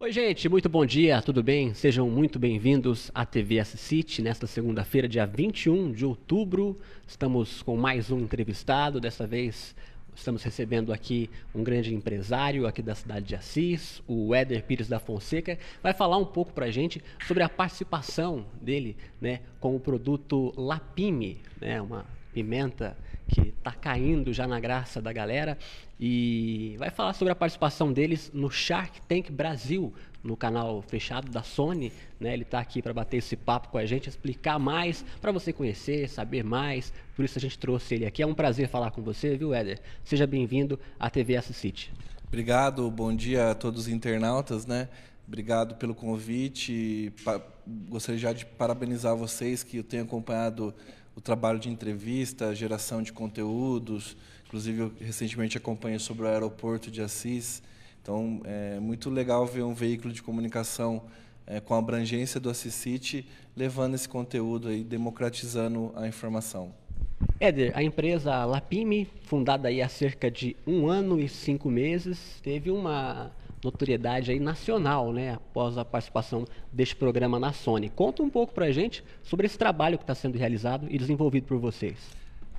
Oi, gente, muito bom dia, tudo bem? Sejam muito bem-vindos à TV City nesta segunda-feira, dia 21 de outubro. Estamos com mais um entrevistado, dessa vez estamos recebendo aqui um grande empresário aqui da cidade de Assis, o Éder Pires da Fonseca, vai falar um pouco para a gente sobre a participação dele né, com o produto Lapime, né, uma pimenta que está caindo já na graça da galera e vai falar sobre a participação deles no Shark Tank Brasil, no canal fechado da Sony. Né? Ele está aqui para bater esse papo com a gente, explicar mais, para você conhecer, saber mais. Por isso a gente trouxe ele aqui. É um prazer falar com você, viu, Éder? Seja bem-vindo à TV City. Obrigado, bom dia a todos os internautas, né? Obrigado pelo convite. Gostaria já de parabenizar vocês que eu tenho acompanhado o trabalho de entrevista, geração de conteúdos. Inclusive, eu recentemente acompanhei sobre o aeroporto de Assis. Então, é muito legal ver um veículo de comunicação é, com a abrangência do Assis City levando esse conteúdo aí, democratizando a informação. Éder, a empresa Lapime, fundada aí há cerca de um ano e cinco meses, teve uma notoriedade aí nacional, né, após a participação deste programa na Sony. Conta um pouco para a gente sobre esse trabalho que está sendo realizado e desenvolvido por vocês.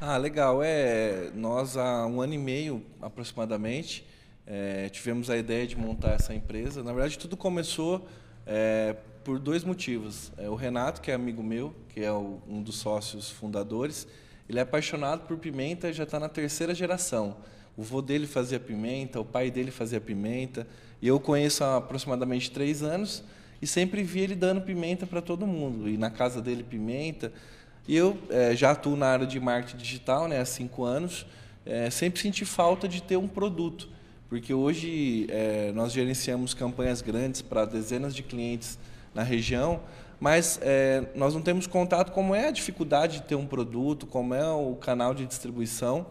Ah, legal. É, nós há um ano e meio aproximadamente é, tivemos a ideia de montar essa empresa. Na verdade, tudo começou é, por dois motivos. É, o Renato, que é amigo meu, que é o, um dos sócios fundadores, ele é apaixonado por pimenta, já está na terceira geração. O vô dele fazia pimenta, o pai dele fazia pimenta. E eu conheço há aproximadamente três anos e sempre vi ele dando pimenta para todo mundo. E na casa dele, pimenta. E eu é, já atuo na área de marketing digital né, há cinco anos. É, sempre senti falta de ter um produto. Porque hoje é, nós gerenciamos campanhas grandes para dezenas de clientes na região, mas é, nós não temos contato como é a dificuldade de ter um produto, como é o canal de distribuição.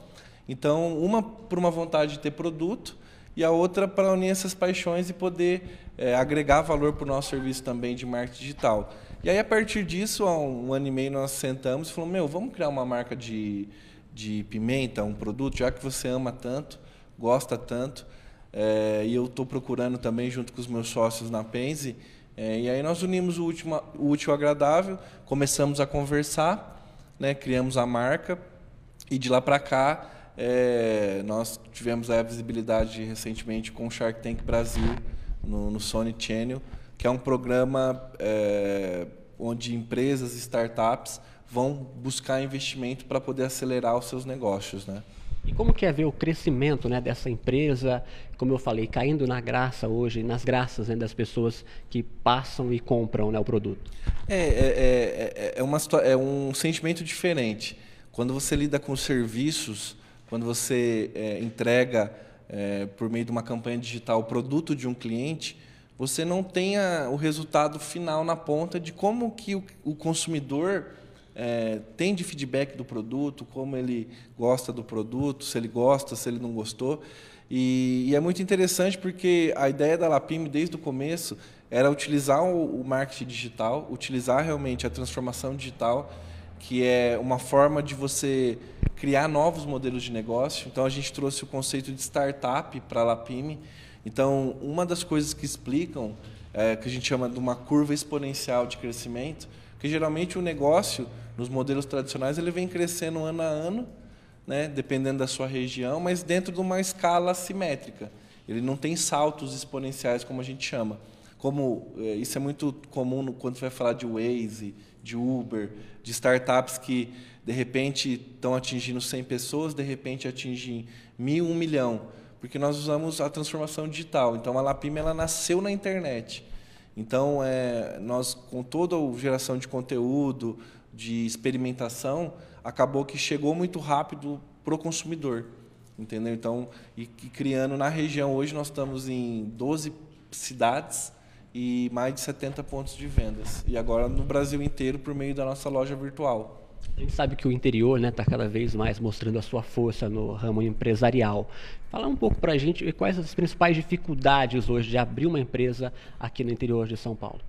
Então, uma por uma vontade de ter produto e a outra para unir essas paixões e poder é, agregar valor para o nosso serviço também de marketing digital. E aí, a partir disso, há um ano e meio, nós sentamos e falamos, meu, vamos criar uma marca de, de pimenta, um produto, já que você ama tanto, gosta tanto, é, e eu estou procurando também, junto com os meus sócios na Pense, é, e aí nós unimos o, último, o útil ao agradável, começamos a conversar, né, criamos a marca, e de lá para cá é, nós tivemos a visibilidade recentemente com o Shark Tank Brasil, no, no Sony Channel, que é um programa é, onde empresas e startups vão buscar investimento para poder acelerar os seus negócios. Né? E como que é ver o crescimento né, dessa empresa, como eu falei, caindo na graça hoje, nas graças né, das pessoas que passam e compram né, o produto? É, é, é, é, uma, é um sentimento diferente. Quando você lida com serviços, quando você é, entrega é, por meio de uma campanha digital o produto de um cliente, você não tem o resultado final na ponta de como que o, o consumidor é, tem de feedback do produto, como ele gosta do produto, se ele gosta, se ele não gostou. E, e é muito interessante porque a ideia da Lapime desde o começo era utilizar o, o marketing digital, utilizar realmente a transformação digital, que é uma forma de você criar novos modelos de negócio. Então a gente trouxe o conceito de startup para a Lapime. Então uma das coisas que explicam é, que a gente chama de uma curva exponencial de crescimento, que geralmente o negócio nos modelos tradicionais ele vem crescendo ano a ano, né, dependendo da sua região, mas dentro de uma escala simétrica. Ele não tem saltos exponenciais como a gente chama. Como é, isso é muito comum quando você vai falar de Waze, de Uber, de startups que de repente estão atingindo 100 pessoas, de repente atingem mil, um milhão, porque nós usamos a transformação digital. Então a Lapime ela nasceu na internet. Então é, nós com toda a geração de conteúdo, de experimentação, acabou que chegou muito rápido para o consumidor, entendeu? Então e, e criando na região hoje nós estamos em 12 cidades e mais de 70 pontos de vendas. E agora no Brasil inteiro por meio da nossa loja virtual. A gente sabe que o interior está né, tá cada vez mais mostrando a sua força no ramo empresarial. Fala um pouco para a gente quais as principais dificuldades hoje de abrir uma empresa aqui no interior de São Paulo.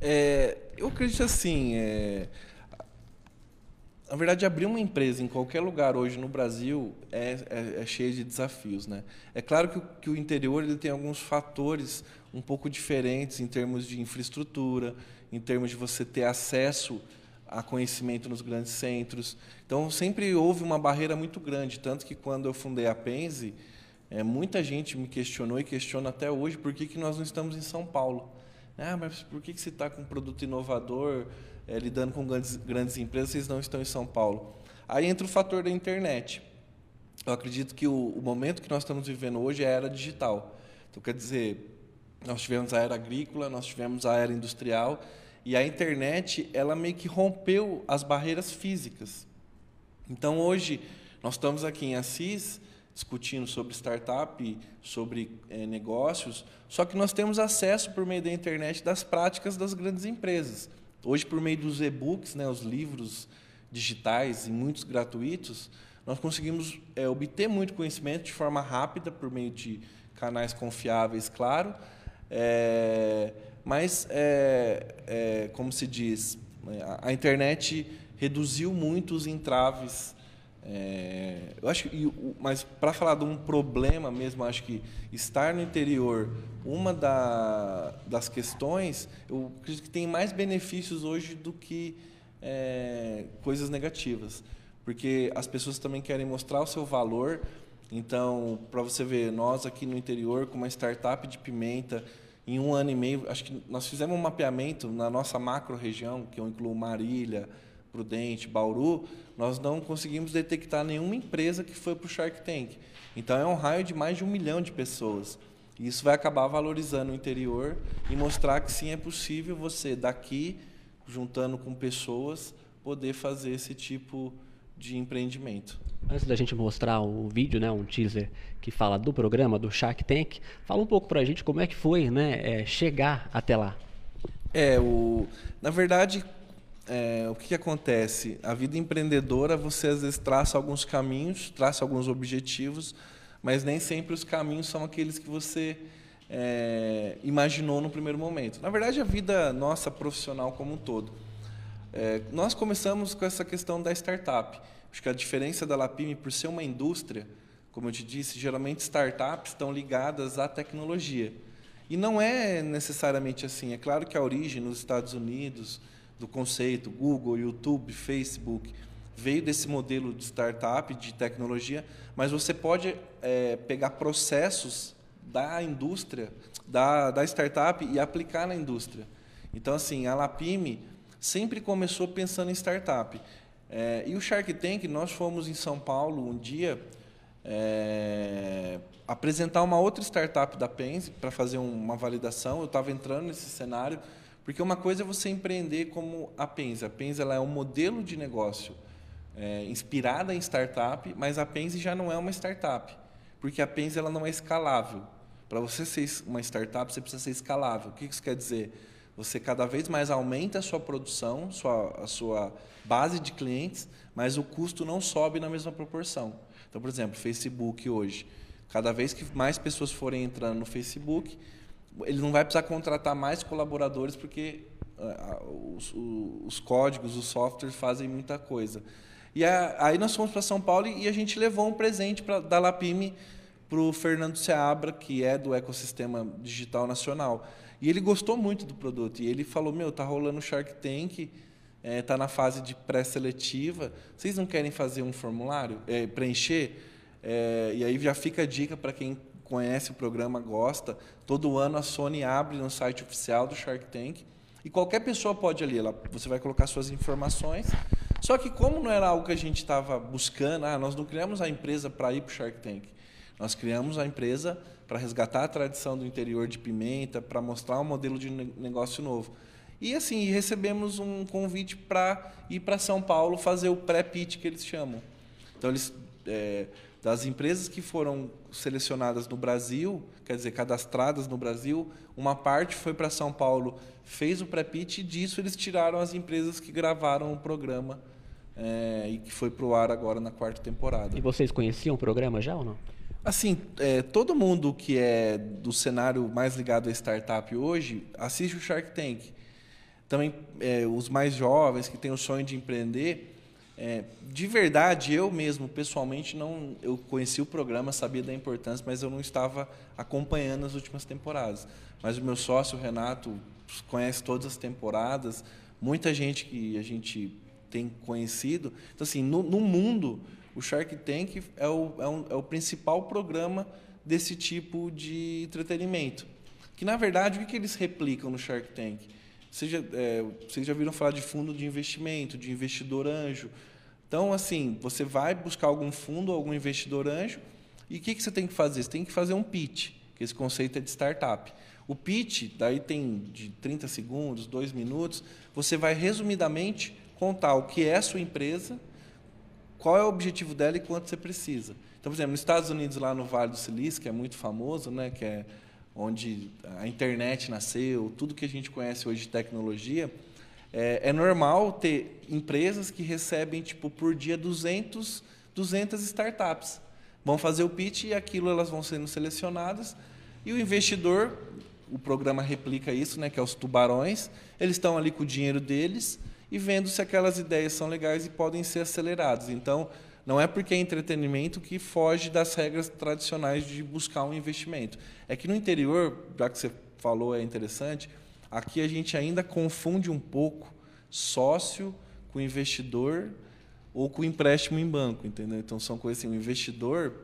É, eu acredito assim, é, na verdade, abrir uma empresa em qualquer lugar hoje no Brasil é, é, é cheio de desafios. Né? É claro que que o interior ele tem alguns fatores um pouco diferentes em termos de infraestrutura, em termos de você ter acesso a conhecimento nos grandes centros. Então, sempre houve uma barreira muito grande, tanto que quando eu fundei a Pense, é, muita gente me questionou e questiona até hoje por que, que nós não estamos em São Paulo. Ah, mas por que, que você está com um produto inovador, é, lidando com grandes, grandes empresas, vocês não estão em São Paulo? Aí entra o fator da internet. Eu acredito que o, o momento que nós estamos vivendo hoje é a era digital. Então, quer dizer, nós tivemos a era agrícola, nós tivemos a era industrial, e a internet, ela meio que rompeu as barreiras físicas. Então, hoje, nós estamos aqui em Assis, discutindo sobre startup, sobre é, negócios, só que nós temos acesso por meio da internet das práticas das grandes empresas. Hoje, por meio dos e-books, né, os livros digitais e muitos gratuitos, nós conseguimos é, obter muito conhecimento de forma rápida por meio de canais confiáveis, claro. É, mas, é, como se diz, a internet reduziu muito os entraves é, eu acho que, mas para falar de um problema mesmo, acho que estar no interior, uma da, das questões, eu acredito que tem mais benefícios hoje do que é, coisas negativas, porque as pessoas também querem mostrar o seu valor. Então, para você ver, nós aqui no interior, com uma startup de pimenta, em um ano e meio, acho que nós fizemos um mapeamento na nossa macro região, que eu incluo Marília, Prudente, Bauru, nós não conseguimos detectar nenhuma empresa que foi para o Shark Tank. Então é um raio de mais de um milhão de pessoas. E isso vai acabar valorizando o interior e mostrar que sim é possível você daqui, juntando com pessoas, poder fazer esse tipo de empreendimento. Antes da gente mostrar o vídeo, né, um teaser que fala do programa do Shark Tank, fala um pouco para a gente como é que foi, né, é, chegar até lá. É o, na verdade, é, o que, que, acontece? A vida empreendedora, você às vezes traça alguns caminhos, traça alguns objetivos, mas nem sempre os caminhos são aqueles que você é, imaginou no primeiro momento. Na verdade, a vida nossa profissional como um todo. É, nós começamos com essa questão da startup. Acho que a diferença da Lapime, por ser uma indústria, como eu te disse, geralmente startups estão ligadas à tecnologia. E não é necessariamente assim. É claro que a origem nos Estados Unidos, do conceito, Google, YouTube, Facebook, veio desse modelo de startup, de tecnologia, mas você pode é, pegar processos da indústria, da, da startup e aplicar na indústria. Então, assim, a Lapime sempre começou pensando em startup. É, e o Shark Tank, nós fomos em São Paulo um dia é, apresentar uma outra startup da Pense para fazer uma validação. Eu estava entrando nesse cenário, porque uma coisa é você empreender como a Pense. A Pense ela é um modelo de negócio é, inspirada em startup, mas a Pense já não é uma startup, porque a Pense ela não é escalável. Para você ser uma startup, você precisa ser escalável. O que isso quer dizer? Você cada vez mais aumenta a sua produção, sua, a sua base de clientes, mas o custo não sobe na mesma proporção. Então, por exemplo, Facebook hoje, cada vez que mais pessoas forem entrando no Facebook, ele não vai precisar contratar mais colaboradores porque uh, os, os, códigos, os softwares fazem muita coisa. E aí nós fomos para São Paulo e, a gente levou um presente pra, da Lapime para o Fernando Seabra, que é do ecossistema digital nacional. E ele gostou muito do produto. E ele falou: Meu, tá rolando o Shark Tank, é, tá na fase de pré-seletiva. Vocês não querem fazer um formulário? É, preencher? É, e aí já fica a dica para quem conhece o programa, gosta. Todo ano a Sony abre no site oficial do Shark Tank e qualquer pessoa pode ali, ela, você vai colocar suas informações. Só que como não era algo que a gente estava buscando, ah, nós não criamos a empresa para ir para o Shark Tank. Nós criamos a empresa para resgatar a tradição do interior de Pimenta, para mostrar um modelo de negócio novo. E assim, recebemos um convite para ir para São Paulo fazer o pré-pitch que eles chamam. Então eles é, das empresas que foram selecionadas no Brasil, quer dizer, cadastradas no Brasil, uma parte foi para São Paulo, fez o pré-pitch e disso eles tiraram as empresas que gravaram o programa é, e que foi para o ar agora na quarta temporada. E vocês conheciam o programa já ou não? Assim, é, todo mundo que é do cenário mais ligado à startup hoje assiste o Shark Tank. Também é, os mais jovens que têm o sonho de empreender, É, de verdade, eu mesmo, pessoalmente, não, eu conheci o programa, sabia da importância, mas eu não estava acompanhando as últimas temporadas. Mas o meu sócio, o Renato, conhece todas as temporadas, muita gente que a gente tem conhecido. Então, assim, no, no mundo, o Shark Tank é o, é, um, é o principal programa desse tipo de entretenimento. Que, na verdade, o que, que eles replicam no Shark Tank? Seja, é, vocês já viram falar de fundo de investimento, de investidor anjo. Então, assim, você vai buscar algum fundo, algum investidor anjo, e o que, que você tem que fazer? Você tem que fazer um pitch, que esse conceito é de startup. O pitch, daí tem de 30 segundos, 2 minutos, você vai resumidamente contar o que é a sua empresa, qual é o objetivo dela e quanto você precisa. Então, por exemplo, nos Estados Unidos, lá no Vale do Silício, que é muito famoso, né, que é onde a internet nasceu, tudo que a gente conhece hoje de tecnologia, é, é, normal ter empresas que recebem tipo por dia 200, 200 startups. Vão fazer o pitch e aquilo elas vão sendo selecionadas e o investidor, o programa replica isso, né, que é os tubarões, eles estão ali com o dinheiro deles e vendo se aquelas ideias são legais e podem ser aceleradas. Então, não é porque é entretenimento que foge das regras tradicionais de buscar um investimento. É que no interior, já que você falou, é interessante, aqui a gente ainda confunde um pouco sócio com investidor ou com empréstimo em banco, entendeu? Então são coisas assim, o investidor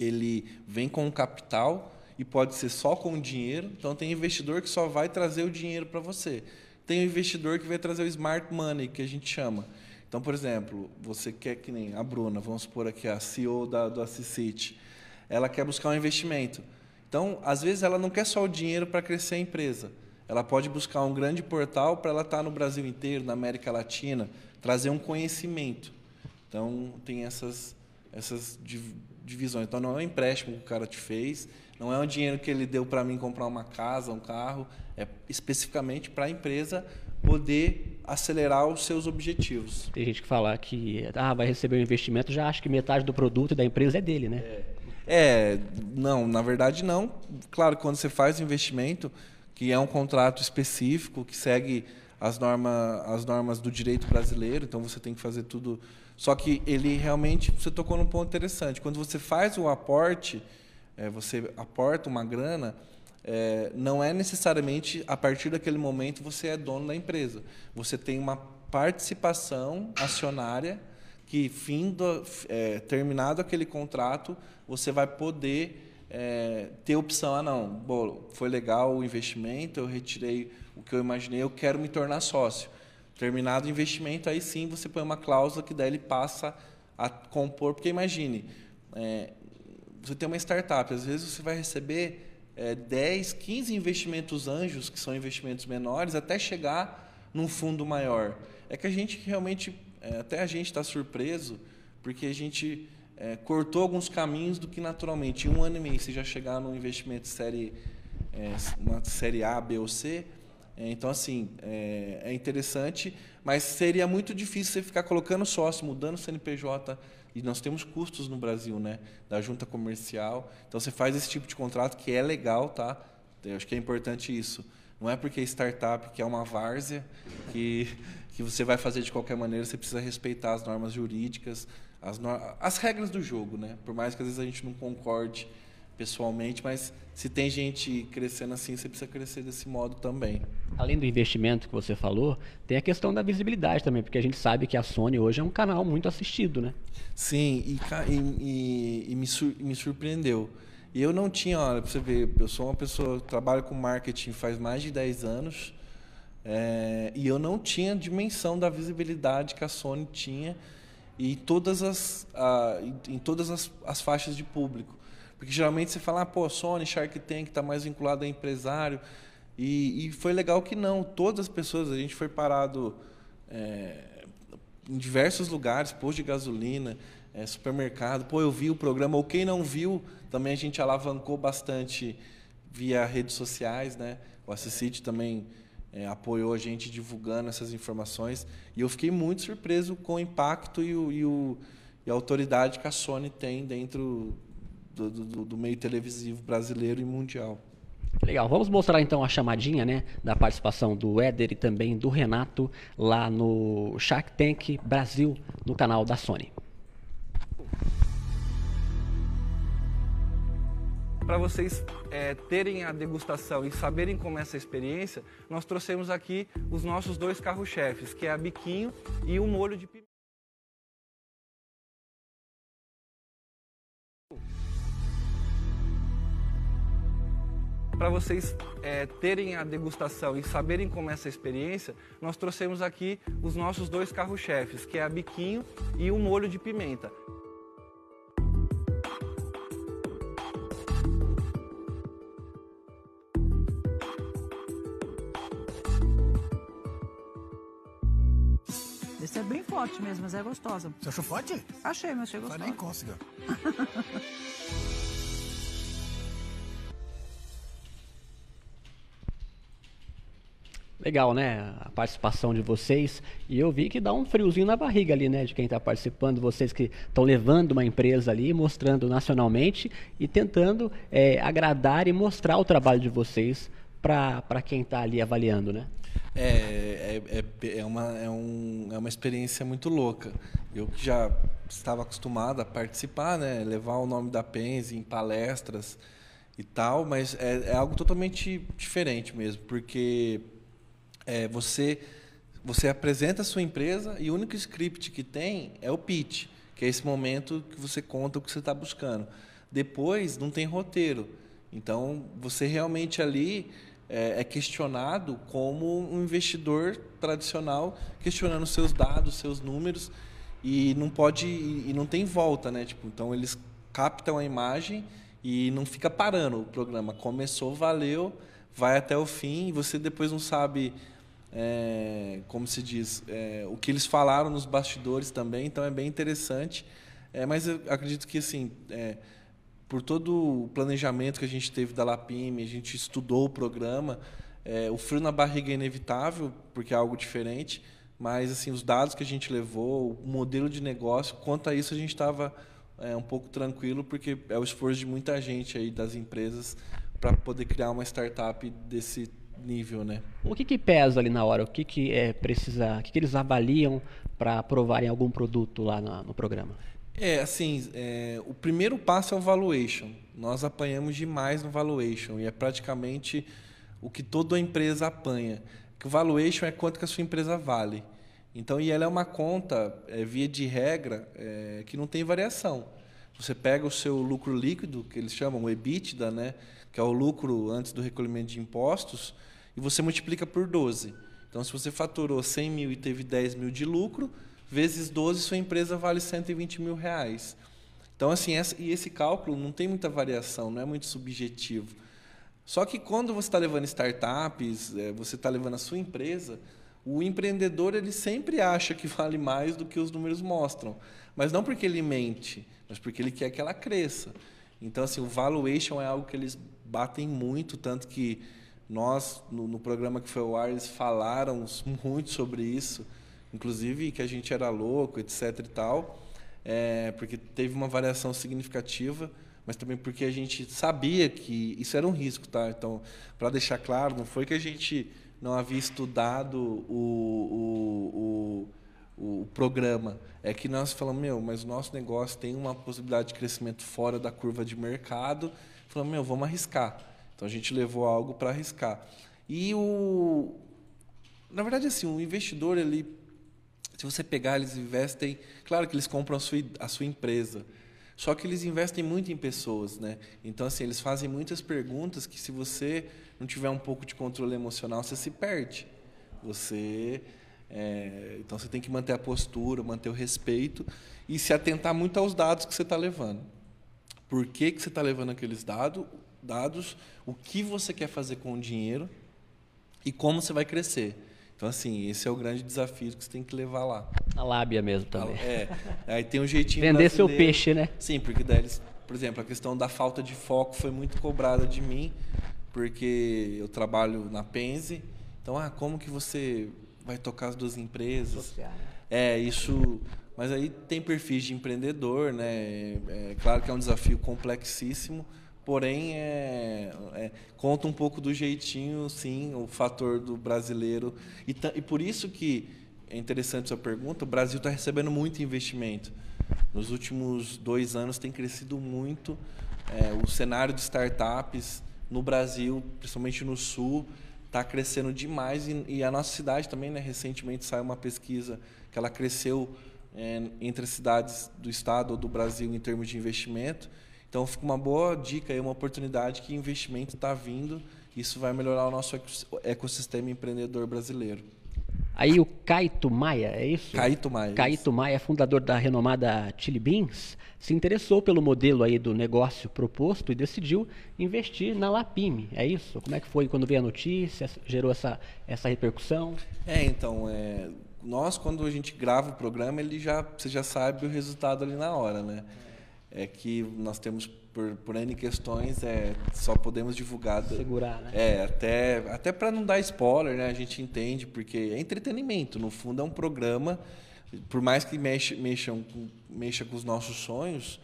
ele vem com capital e pode ser só com dinheiro. Então tem investidor que só vai trazer o dinheiro para você. Tem o investidor que vai trazer o smart money, que a gente chama. Então, por exemplo, você quer que nem a Bruna, vamos supor aqui a CEO da, do Assicite, ela quer buscar um investimento. Então, às vezes ela não quer só o dinheiro para crescer a empresa. Ela pode buscar um grande portal para ela estar no Brasil inteiro, na América Latina, trazer um conhecimento. Então, tem essas, essas divisões. Então, não é um empréstimo que o cara te fez, não é um dinheiro que ele deu para mim comprar uma casa, um carro, é especificamente para a empresa poder acelerar os seus objetivos. Tem gente que fala que ah, vai receber um investimento, já acha que metade do produto da empresa é dele, né? É, é não, na verdade não. Claro, quando você faz investimento, que é um contrato específico, que segue as, norma, as normas do direito brasileiro, então você tem que fazer tudo. Só que ele realmente, você tocou num ponto interessante. Quando você faz o aporte, é, você aporta uma grana, é, não é necessariamente a partir daquele momento você é dono da empresa. Você tem uma participação acionária que, fim do, é, terminado aquele contrato, você vai poder é, ter opção. Ah, não, bom, foi legal o investimento, eu retirei o que eu imaginei, eu quero me tornar sócio. Terminado o investimento, aí sim você põe uma cláusula que daí ele passa a compor. Porque imagine, é, você tem uma startup, às vezes você vai receber é, 10, 15 investimentos anjos, que são investimentos menores, até chegar num fundo maior. É que a gente realmente, é, até a gente está surpreso, porque a gente é, cortou alguns caminhos do que naturalmente, em um ano e meio, você já chegar num investimento série, é, uma série A, B ou C. É, então, assim, é, é interessante, mas seria muito difícil você ficar colocando sócio, mudando o CNPJ e nós temos custos no Brasil, né? Da junta comercial. Então você faz esse tipo de contrato que é legal, tá? Eu acho que é importante isso. Não é porque é startup que é uma várzea que, que você vai fazer de qualquer maneira, você precisa respeitar as normas jurídicas, as, no... as regras do jogo, né? Por mais que às vezes a gente não concorde pessoalmente, mas se tem gente crescendo assim, você precisa crescer desse modo também. Além do investimento que você falou, tem a questão da visibilidade também, porque a gente sabe que a Sony hoje é um canal muito assistido, né? Sim, e, e, e me, sur, me surpreendeu. E eu não tinha, olha, para você ver, eu sou uma pessoa, trabalho com marketing faz mais de 10 anos, é, e eu não tinha dimensão da visibilidade que a Sony tinha e todas as, a, em todas as, as faixas de público. Porque geralmente você fala, ah, pô, Sony, Shark Tank está mais vinculado a empresário. E, e, foi legal que não. Todas as pessoas, a gente foi parado é, em diversos lugares, posto de gasolina, é, supermercado. Pô, eu vi o programa. Ou quem não viu, também a gente alavancou bastante via redes sociais, né? O Assisite também é, apoiou a gente divulgando essas informações. E eu fiquei muito surpreso com o impacto e, o, e, o, e a autoridade que a Sony tem dentro do, do, do meio televisivo brasileiro e mundial. Legal, vamos mostrar então a chamadinha né, da participação do Éder e também do Renato lá no Shark Tank Brasil, no canal da Sony. Para vocês é, terem a degustação e saberem como é essa experiência, nós trouxemos aqui os nossos dois carro-chefes, que é a biquinho e o molho de pimenta. Para vocês é, terem a degustação e saberem como é essa experiência, nós trouxemos aqui os nossos dois carro-chefes, que é a biquinho e o molho de pimenta. Esse é bem forte mesmo, mas é gostosa. Você achou forte? Achei, mas achei Vai gostosa. nem cócega. Legal, né? A participação de vocês. E eu vi que dá um friozinho na barriga ali, né? De quem está participando, vocês que estão levando uma empresa ali, mostrando nacionalmente e tentando é, agradar e mostrar o trabalho de vocês para quem está ali avaliando, né? É, é, é, é, uma, é, um, é uma experiência muito louca. Eu que já estava acostumado a participar, né, levar o nome da Penzi em palestras e tal, mas é, é algo totalmente diferente mesmo, porque é, você, você apresenta a sua empresa e o único script que tem é o pitch, que é esse momento que você conta o que você está buscando. Depois, não tem roteiro. Então, você realmente ali é, é questionado como um investidor tradicional, questionando seus dados, seus números, e não pode e não tem volta, né? Tipo, então eles captam a imagem e não fica parando o programa. Começou, valeu, vai até o fim, e você depois não sabe é, como se diz, é, o que eles falaram nos bastidores também, então é bem interessante. É, mas eu acredito que assim, é, por todo o planejamento que a gente teve da Lapime, a gente estudou o programa, é, o frio na barriga é inevitável, porque é algo diferente, mas assim os dados que a gente levou, o modelo de negócio, quanto a isso a gente estava é, um pouco tranquilo, porque é o esforço de muita gente aí das empresas para poder criar uma startup desse nível, né? O que, que pesa ali na hora? O que, que é precisa? O que, que eles avaliam para aprovarem algum produto lá no, no programa? É, assim, é, o primeiro passo é o valuation. Nós apanhamos demais no valuation e é praticamente o que toda empresa apanha. Que o valuation é quanto que a sua empresa vale. Então, e ela é uma conta, é, via de regra, é, que não tem variação. Você pega o seu lucro líquido, que eles chamam o EBITDA, né, que é o lucro antes do recolhimento de impostos, e você multiplica por 12. Então, se você faturou 100 mil e teve 10 mil de lucro, vezes 12, sua empresa vale 120 mil reais. Então, assim, essa, e esse cálculo não tem muita variação, não é muito subjetivo. Só que quando você está levando startups, é, você está levando a sua empresa, o empreendedor ele sempre acha que vale mais do que os números mostram. Mas não porque ele mente, mas porque ele quer que ela cresça. Então, assim, o valuation é algo que eles batem muito, tanto que nós, no, no programa que foi o ar, eles falaram muito sobre isso inclusive que a gente era louco, etc e tal, é, porque teve uma variação significativa, mas também porque a gente sabia que isso era um risco, tá? Então, para deixar claro, não foi que a gente não havia estudado o, o, o, o programa, é que nós falamos, meu, mas o nosso negócio tem uma possibilidade de crescimento fora da curva de mercado, falamos, meu, vamos arriscar. Então a gente levou algo para arriscar. E o na verdade assim, o investidor ele se você pegar, eles investem. Claro que eles compram a sua, a sua empresa. Só que eles investem muito em pessoas, né? Então, assim, eles fazem muitas perguntas que, se você não tiver um pouco de controle emocional, você se perde. Você. É, então, você tem que manter a postura, manter o respeito e se atentar muito aos dados que você está levando. Por que, que você está levando aqueles dado, dados? O que você quer fazer com o dinheiro? E como você vai crescer? Então, assim, esse é o grande desafio que você tem que levar lá. A lábia mesmo também. É. Aí tem um jeitinho Vender seu peixe, né? Sim, porque daí eles, por exemplo, a questão da falta de foco foi muito cobrada de mim, porque eu trabalho na Pense. Então, ah, como que você vai tocar as duas empresas? Social, né? É, isso. Mas aí tem perfis de empreendedor, né? É, claro que é um desafio complexíssimo, porém é, é, conta um pouco do jeitinho, sim, o fator do brasileiro. E, e por isso que é interessante sua pergunta, o Brasil está recebendo muito investimento. Nos últimos dois anos tem crescido muito é, o cenário de startups no Brasil, principalmente no Sul, está crescendo demais e, e, a nossa cidade também, né, recentemente saiu uma pesquisa que ela cresceu é, entre as cidades do estado ou do Brasil em termos de investimento. Então fica uma boa dica aí, uma oportunidade que investimento está vindo. Isso vai melhorar o nosso ecossistema empreendedor brasileiro. Aí o Caito Maia, é isso? Caito Maia. Caito Maia, fundador da renomada Chili Beans, se interessou pelo modelo aí do negócio proposto e decidiu investir na Lapime. É isso? Como é que foi quando veio a notícia? Gerou essa, essa repercussão? É, então, é, nós quando a gente grava o programa, ele já, você já sabe o resultado ali na hora, né? É que nós temos por, por N questões, é, só podemos divulgar. Segurar, né? É, até, até para não dar spoiler, né? A gente entende, porque é entretenimento. No fundo, é um programa, por mais que mexa, mexam, mexa com os nossos sonhos,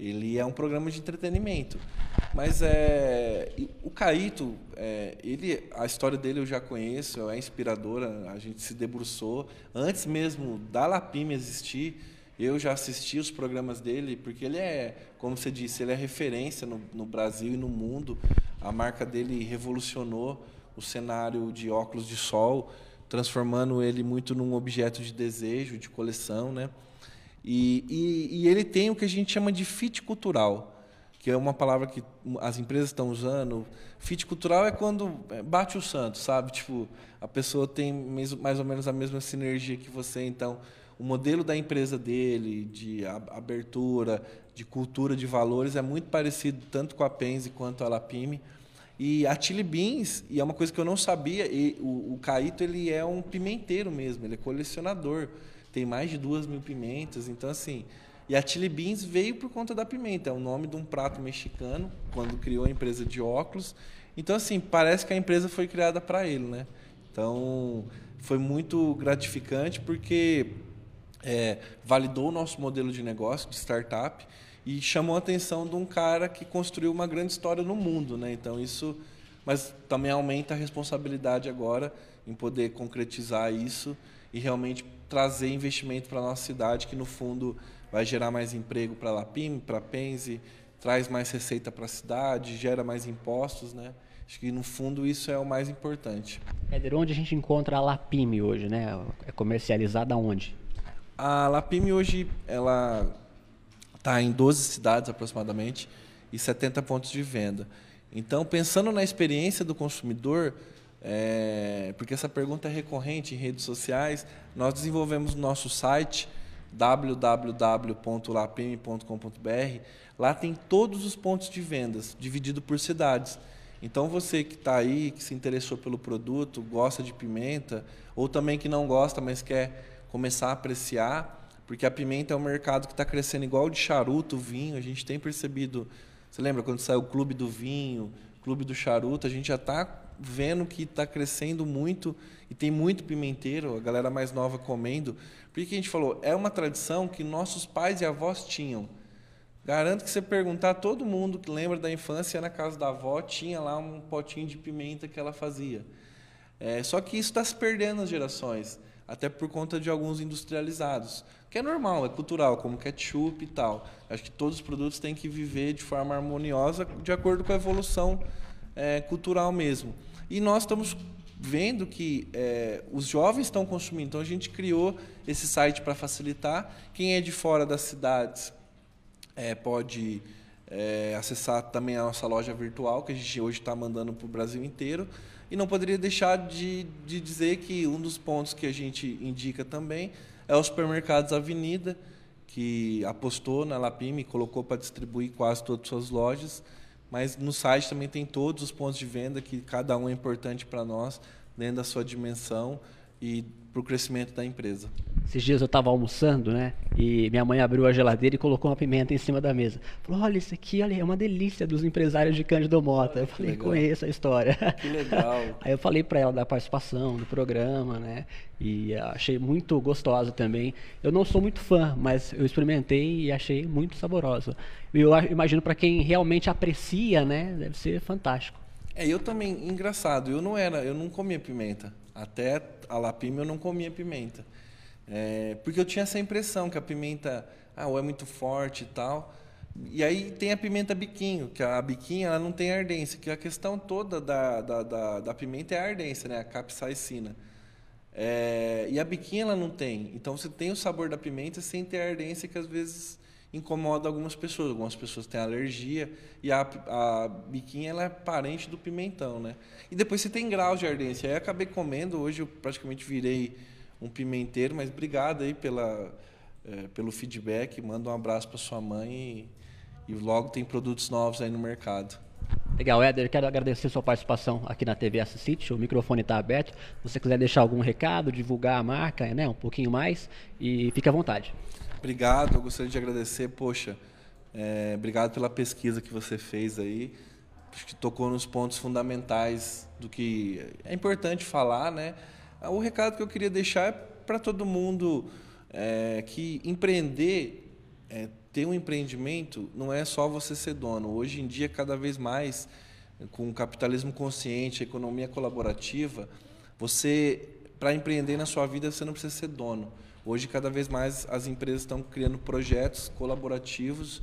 ele é um programa de entretenimento. Mas é, o Caíto, é, ele, a história dele eu já conheço, é inspiradora, a gente se debruçou. Antes mesmo da Lapime existir, eu já assisti os programas dele, porque ele é, como você disse, ele é referência no, no Brasil e no mundo. A marca dele revolucionou o cenário de óculos de sol, transformando ele muito num objeto de desejo, de coleção, né? E, e, e, ele tem o que a gente chama de fit cultural, que é uma palavra que as empresas estão usando. Fit cultural é quando é, bate o santo, sabe? Tipo, a pessoa tem mais ou menos a mesma sinergia que você, então o modelo da empresa dele, de abertura, de cultura de valores, é muito parecido tanto com a Pense quanto a Lapime. E a Chili Beans, e é uma coisa que eu não sabia, e o, o Caíto ele é um pimenteiro mesmo, ele é colecionador. Tem mais de duas mil pimentas, então assim. E a Chili Beans veio por conta da pimenta, é o nome de um prato mexicano, quando criou a empresa de óculos. Então, assim, parece que a empresa foi criada para ele, né? Então, foi muito gratificante porque é, validou o nosso modelo de negócio de startup e chamou a atenção de um cara que construiu uma grande história no mundo, né? Então isso, mas também aumenta a responsabilidade agora em poder concretizar isso e realmente trazer investimento para a nossa cidade, que no fundo vai gerar mais emprego para a Lapim, para a Pense, traz mais receita para a cidade, gera mais impostos, né? Acho que no fundo isso é o mais importante. Éder, onde a gente encontra a Lapime hoje, né? É comercializada onde? A Lapime hoje ela está em 12 cidades aproximadamente e 70 pontos de venda. Então, pensando na experiência do consumidor, é, porque essa pergunta é recorrente em redes sociais, nós desenvolvemos o nosso site www.lapime.com.br. Lá tem todos os pontos de vendas, dividido por cidades. Então, você que está aí, que se interessou pelo produto, gosta de pimenta, ou também que não gosta, mas quer começar a apreciar, porque a pimenta é um mercado que está crescendo igual de charuto, vinho. A gente tem percebido. Você lembra quando saiu o Clube do Vinho, Clube do Charuto? A gente já está vendo que está crescendo muito e tem muito pimenteiro, a galera mais nova comendo. Porque a gente falou, é uma tradição que nossos pais e avós tinham. Garanto que você perguntar, todo mundo que lembra da infância na casa da avó tinha lá um potinho de pimenta que ela fazia. É, só que isso está se perdendo nas gerações até por conta de alguns industrializados, que é normal, é cultural, como ketchup e tal. Acho que todos os produtos têm que viver de forma harmoniosa, de acordo com a evolução é, cultural mesmo. E nós estamos vendo que é, os jovens estão consumindo, então a gente criou esse site para facilitar. Quem é de fora das cidades é, pode é, acessar também a nossa loja virtual, que a gente hoje está mandando para o Brasil inteiro. E não poderia deixar de, de dizer que um dos pontos que a gente indica também é o supermercados Avenida, que apostou na Lapime e colocou para distribuir quase todas as suas lojas. Mas no site também tem todos os pontos de venda, que cada um é importante para nós, dentro da sua dimensão e para o crescimento da empresa. Esses dias eu estava almoçando, né? E minha mãe abriu a geladeira e colocou uma pimenta em cima da mesa. Falou: olha, isso aqui olha, é uma delícia dos empresários de Cândido Mota. Eu falei: conheço a história. Que legal. Aí eu falei para ela da participação do programa, né? E achei muito gostosa também. Eu não sou muito fã, mas eu experimentei e achei muito saborosa. E eu imagino para quem realmente aprecia, né? Deve ser fantástico. É, eu também, engraçado, eu não era, eu não comia pimenta. Até a lapime eu não comia pimenta. É, porque eu tinha essa impressão que a pimenta, ah, ou é muito forte e tal. E aí tem a pimenta biquinho, que a biquinha ela não tem ardência, que a questão toda da, da, da, da pimenta é a ardência, né? A capsaicina. É, e a biquinha ela não tem. Então você tem o sabor da pimenta sem ter a ardência que às vezes incomoda algumas pessoas. Algumas pessoas têm alergia e a, a biquinha ela é parente do pimentão, né? E depois você tem graus de ardência. Aí eu acabei comendo, hoje eu praticamente virei um pimenteiro, mas obrigado aí pela, é, pelo feedback. Manda um abraço para sua mãe e, e logo tem produtos novos aí no mercado. Legal, Éder, quero agradecer sua participação aqui na TV Assist. O microfone está aberto. Se você quiser deixar algum recado, divulgar a marca, né, um pouquinho mais, e fique à vontade. Obrigado, eu gostaria de agradecer, poxa, é, obrigado pela pesquisa que você fez aí. Acho que tocou nos pontos fundamentais do que é importante falar, né? O recado que eu queria deixar é para todo mundo é, que empreender, é, ter um empreendimento, não é só você ser dono. Hoje em dia, cada vez mais, com o capitalismo consciente, a economia colaborativa, você, para empreender na sua vida, você não precisa ser dono. Hoje, cada vez mais, as empresas estão criando projetos colaborativos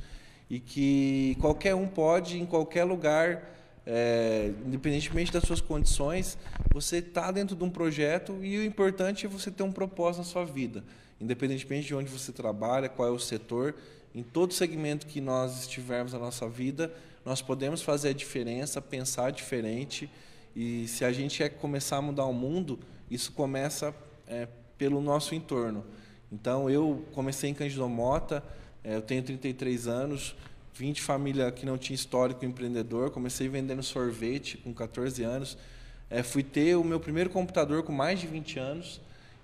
e que qualquer um pode, em qualquer lugar, é, independentemente das suas condições, você está dentro de um projeto e o importante é você ter um propósito na sua vida, independentemente de onde você trabalha, qual é o setor, em todo segmento que nós estivermos na nossa vida, nós podemos fazer a diferença, pensar diferente e se a gente quer começar a mudar o mundo, isso começa é, pelo nosso entorno. Então, eu comecei em Cândido Mota, é, eu tenho 33 anos, vim de família que não tinha histórico empreendedor, comecei vendendo sorvete com 14 anos, é, fui ter o meu primeiro computador com mais de 20 anos,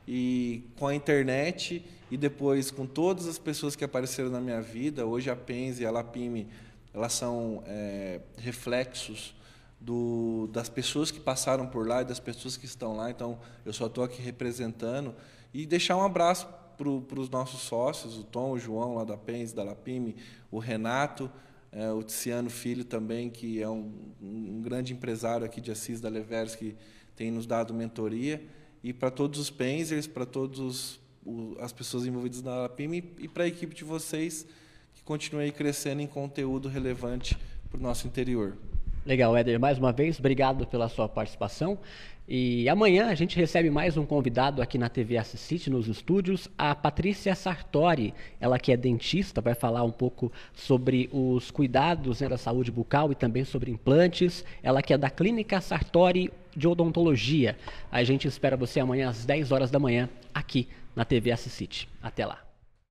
e com a internet e depois com todas as pessoas que apareceram na minha vida, hoje a Penzi e a Lapime, elas são é, reflexos do, das pessoas que passaram por lá e das pessoas que estão lá. Então, eu só estou aqui representando e deixar um abraço para os nossos sócios, o Tom, o João lá da Penzi, da Lapime, o Renato, é, o Tiziano Filho também, que é um, um grande empresário aqui de Assis da Leveres, que tem nos dado mentoria e para todos os Penzers, para todas as pessoas envolvidas na Lapime e para a equipe de vocês que continue crescendo em conteúdo relevante para o nosso interior. Legal, Éder, mais uma vez, obrigado pela sua participação. E amanhã a gente recebe mais um convidado aqui na TV Assist, nos estúdios, a Patrícia Sartori. Ela que é dentista, vai falar um pouco sobre os cuidados né, da saúde bucal e também sobre implantes. Ela que é da Clínica Sartori de Odontologia. A gente espera você amanhã às 10 horas da manhã aqui na TV Assist. Até lá.